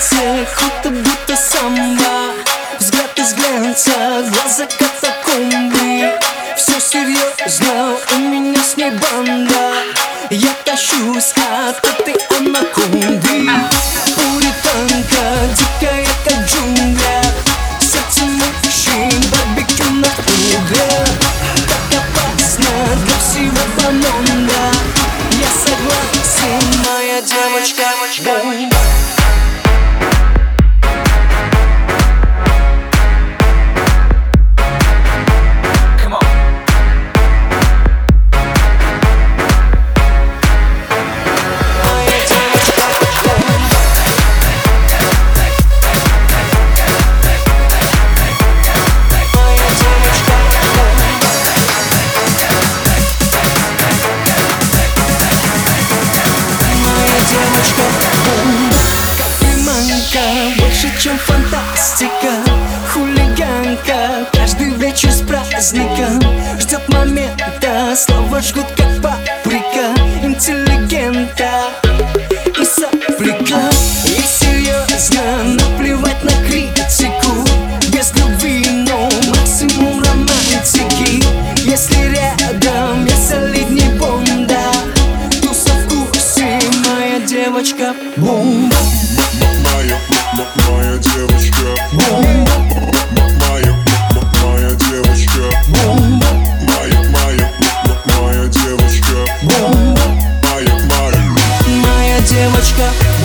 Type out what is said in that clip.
охота будто самба Взгляд из глянца, глаза катакомбы. Все серьезно, у меня с ней банда. Я тащусь от этой анаконды. Пуританка, дикая как джунгля. Сердце мужчин, барбекю на углях Так опасно для всего банонда Я согласен, моя девочка, бомба Кафеманка, больше чем фантастика. Хулиганка, каждый вечер с праздником. Ждет момента, слова жгут как паприка. Интеллигента и сопляка девочка